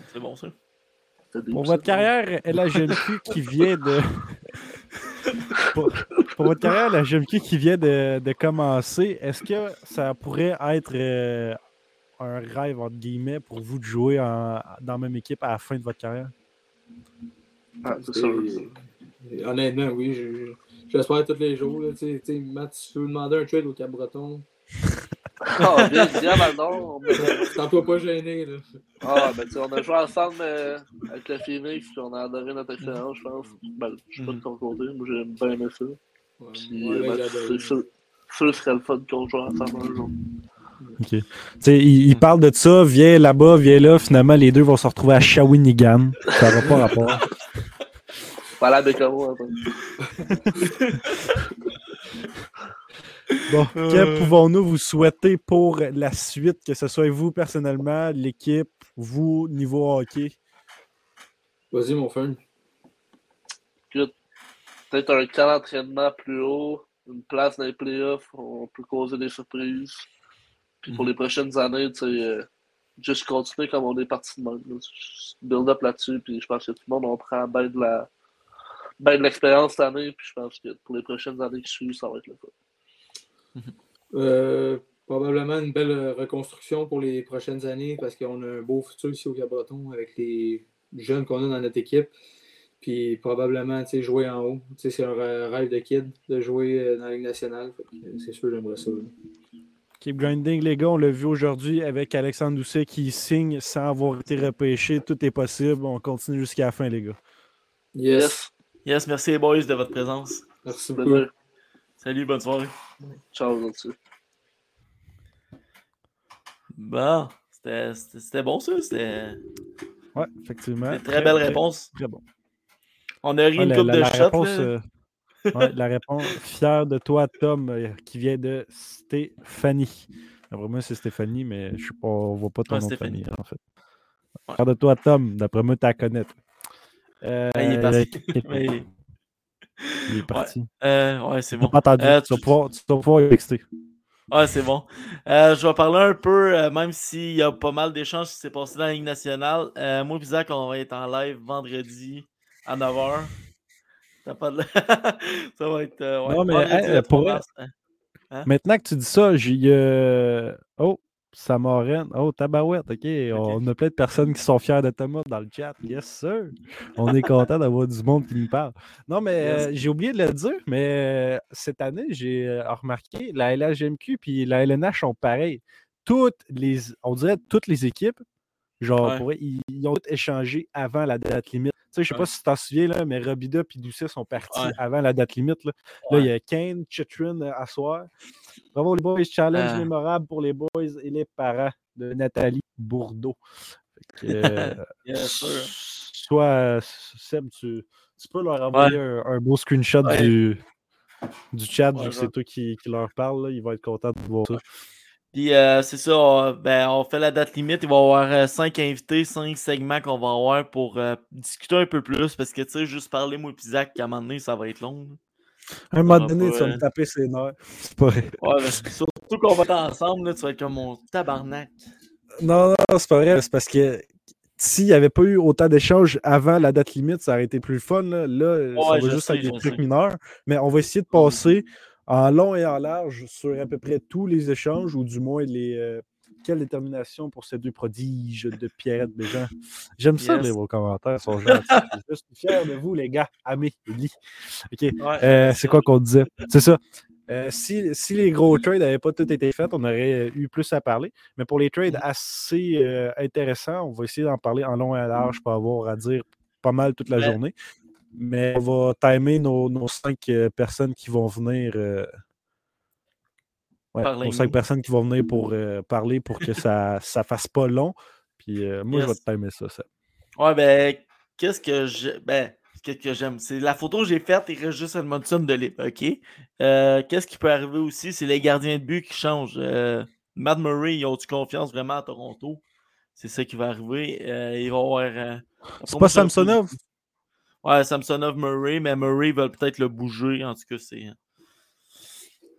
C'est bon ça. Pour votre carrière, la GMQ qui vient de. pour, votre carrière, la GMQ qui vient de, de commencer, est-ce que ça pourrait être euh, un rêve, entre guillemets, pour vous de jouer en- dans la même équipe à la fin de votre carrière? Ah. Et Honnêtement, oui. je- J'espère tous les jours. Là, tu sais, tu sais, Matt, si tu veux demander un trade au Cap-Breton, Ah, bien, bien, Valdor. sens-toi pas gêné. Là. Ah, ben, tu on a joué ensemble euh, avec le Phoenix, puis on a adoré notre expérience, je pense. Ben, je sais pas de ton côté, moi j'ai bien aimé ça. Ouais, Puis, euh, ben, serait le fun qu'on joue ensemble un jour. Tu sais, il, il parle de ça, viens là-bas, viens là, finalement, les deux vont se retrouver à Shawinigan. Ça n'aura pas rapport. Voilà, moi, attends. Bon, que pouvons-nous vous souhaiter pour la suite, que ce soit vous personnellement, l'équipe, vous, niveau hockey? Vas-y, mon fun. Peut-être un camp d'entraînement plus haut, une place dans les playoffs, on peut causer des surprises. Puis pour les prochaines années, tu sais, euh, juste continuer comme on est parti de même. Build up là-dessus, puis je pense que tout le monde, on prend bien de la ben de l'expérience cette année, puis je pense que pour les prochaines années qui suivent, ça va être le cas. Euh, probablement une belle reconstruction pour les prochaines années parce qu'on a un beau futur ici au Cap-Breton avec les jeunes qu'on a dans notre équipe. Puis probablement tu sais, jouer en haut. Tu sais, C'est un rê- rêve de kid de jouer euh, dans la Ligue nationale. Euh, C'est sûr, j'aimerais ça. là. Keep grinding, les gars. On l'a vu aujourd'hui avec Alexandre Doucet qui signe sans avoir été repêché. Tout est possible. On continue jusqu'à la fin, les gars. Yes. Yes. Merci les boys de votre présence. Merci beaucoup. Salut, bonne soirée. Ciao là-dessus. Bon, c'était- c'était c'était bon ça. C'était Ouais, effectivement. c'était très belle réponse. Très bon. On a ri Ouais, une la, coupe la- de la réponse, euh, ouais, la réponse, fier de toi, Tom, euh, qui vient de Stéphanie. Après moi, c'est Stéphanie, mais je ne vois pas ton Ouais, nom de famille, en fait. Fier de toi, Tom. D'après moi, tu la connais. Euh, il est parti. il, Mais- il est parti. Euh, ouais, c'est bon. pas entendu. Tu, vas tu- pouvoir, tu vas pouvoir texter. C'est bon. Euh, je vais parler un peu, euh, même s'il y a pas mal d'échanges qui s'est passé dans la Ligue nationale. Euh, moi et Zach, on va être en live vendredi à 9h. T'as pas de... ça va être. euh, ouais, Non, mais, hey, 3 pour mars, hein. Maintenant que tu dis ça, j'ai. euh, Oh, Samoren. Oh, Tabarouette. OK. On a plein de personnes qui sont fiers de Thomas dans le chat. Yes, sir. On est content d'avoir du monde qui nous parle. Non, mais Yes. euh, j'ai oublié de le dire, mais euh, cette année, j'ai remarqué la LHMQ puis la LNH sont pareils. Toutes les. On dirait toutes les équipes. Genre, Ouais. pour vrai, ils, ils ont toutes échangé avant la date limite. Tu sais, je sais pas si tu t'en souviens, là, mais Robida et Doucet sont partis Ouais. avant la date limite. Là, Là, il y a Kane, Chitrin euh, à soir. Bravo les boys, challenge Ah. mémorable pour les boys et les parents de Nathalie Bourdeau. Euh, Seb, tu, tu peux leur envoyer un, un beau screenshot du, du chat, vu que c'est toi qui, qui leur parle. là. Ils vont être contents de voir ça. Puis euh, c'est ça, on, ben, on fait la date limite. Il va y avoir euh, cinq invités, cinq segments qu'on va avoir pour euh, discuter un peu plus. Parce que tu sais, juste parler moi et Zach, à un moment donné, ça va être long. là. À un moment donné, pas, tu vas me taper ses nerfs. C'est pas vrai. Ouais, surtout qu'on va être ensemble, là, tu vas être comme mon tabarnak. Non, non, c'est pas vrai. C'est parce que s'il n'y avait pas eu autant d'échanges avant la date limite, ça aurait été plus fun. Là, Là, ça va juste sais, être des trucs sais. Mineurs. Mais on va essayer de passer en long et en large sur à peu près tous les échanges, ou du moins les. euh, quelle détermination pour ces deux prodiges de Pierrette Béjean? J'aime ça, lire vos commentaires. Sont gentils. Je suis fier de vous, les gars. Amis, Eli. OK. Ouais, Euh, c'est quoi qu'on disait? C'est ça. Euh, si, si les gros trades n'avaient pas tout été faits, on aurait eu plus à parler. Mais pour les trades assez euh, intéressants, on va essayer d'en parler en long et en large pour avoir à dire pas mal toute la Ouais. journée. Mais on va timer nos, nos cinq euh, personnes qui vont venir. euh, ouais, nos cinq personnes qui vont venir pour euh, parler pour que ça ne fasse pas long. Puis euh, moi, je vais te timer ça. ça. Ouais, ben, qu'est-ce que j'ai. Ben, qu'est-ce que j'aime? C'est la photo que j'ai faite, il reste juste Edmondson de libre, OK? Qu'est-ce qui peut arriver aussi? C'est les gardiens de but qui changent. Matt Murray, ils ont-tu confiance vraiment à Toronto? C'est ça qui va arriver. Il va y avoir. C'est pas Samsonov? Ouais, Samsonov Murray, mais Murray va peut-être le bouger. En tout cas, c'est.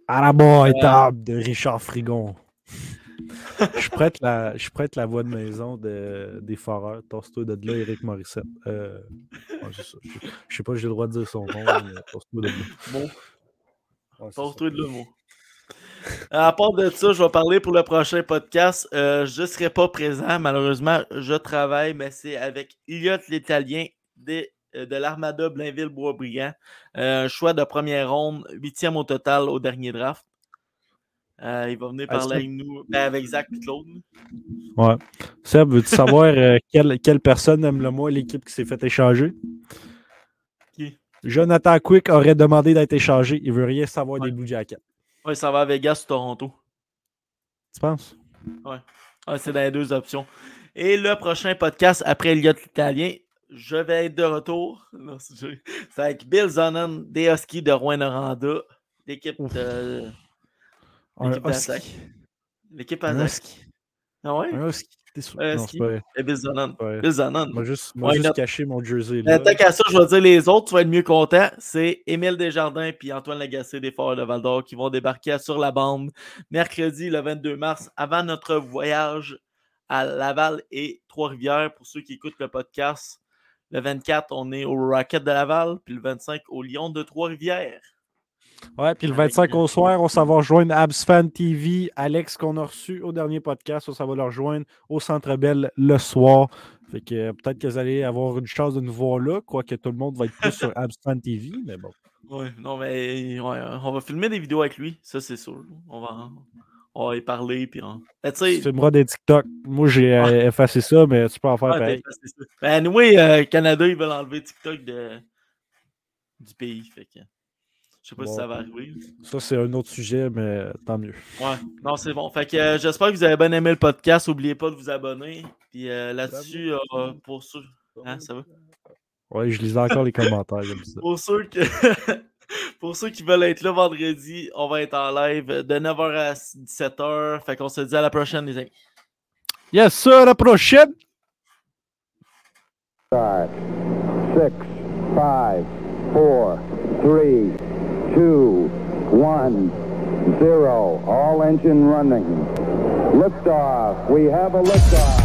À la bonne table de Richard Frigon. je, prête la, je prête la voix de maison de, des Foreurs. Tosse-toi de là, Eric Morissette. Euh, ouais. Je, je sais pas j'ai le droit de dire son nom, mais tosse-toi de là. Bon, Ouais, de là, moi. À part de ça, je vais parler pour le prochain podcast. Euh, je ne serai pas présent, malheureusement. Je travaille, mais c'est avec Elliot l'Italien des- euh, de l'Armada Blainville-Boisbriand. Euh, un choix de première ronde, huitième au total au dernier draft. Euh, il va venir Ah, parler avec nous, ben, avec Zach et Claude. Ouais. Seb, veux-tu savoir euh, quelle, quelle personne aime le moins l'équipe qui s'est fait échanger? Qui? Jonathan Quick aurait demandé d'être échangé. Il veut rien savoir Ouais. des Blue Jackets. Ouais, ça va à Vegas ou Toronto. Tu penses? Ah, c'est dans les deux options. Et le prochain podcast après Elliot l'Italien, je vais être de retour. Non, c'est avec Bill Zonan des Huskies de Rouen-Noranda. L'équipe de. L'équipe. Zach. L'équipe husky. Ah ouais? Un husky. T'es sûr? Un. Et Bill. Ouais. Bill. Moi, juste, moi, juste cacher mon jersey. Là. Tant qu'à ça, je vais dire les autres, tu vas être mieux content. C'est Émile Desjardins et Antoine Lagacé des Foreurs de Val d'Or qui vont débarquer sur la bande mercredi le 22 mars avant notre voyage à Laval et Trois-Rivières. Pour ceux qui écoutent le podcast, le 24, on est au Rocket de Laval, puis le 25 au Lion de Trois-Rivières. Ouais, puis le Avec, 25 euh, au soir, on s'en va rejoindre Absfan TV. Alex, qu'on a reçu au dernier podcast, on s'en va le rejoindre au Centre Bell le soir. Fait que euh, peut-être que vous allez avoir une chance de nous voir là, quoique tout le monde va être plus sur Absfan TV, mais bon. Ouais, non, mais ouais, on va filmer des vidéos avec lui, ça c'est sûr. On va, on va y parler. Puis on... Ben, tu filmeras des TikTok. Moi, j'ai euh, Ouais. effacé ça, mais tu peux en faire ouais, pareil. ben, ça. Ben, anyway, euh, Canada, ils veulent enlever TikTok de... du pays. Fait que je sais pas si ça va arriver. Ça, c'est un autre sujet, mais tant mieux. Ouais, non, c'est bon. Fait que euh, j'espère que vous avez bien aimé le podcast. N'oubliez pas de vous abonner. Puis euh, là-dessus, euh, pour ceux. Hein, ça va? Ouais, je lisais encore les commentaires comme ça. Pour ceux, que... pour ceux qui veulent être là vendredi, on va être en live de 9h à 17h. Fait qu'on se dit à la prochaine, les amis. Yes, sir, à la prochaine! Start. Six, five, four, three, two, one, zero. All engine running. Liftoff. We have a liftoff.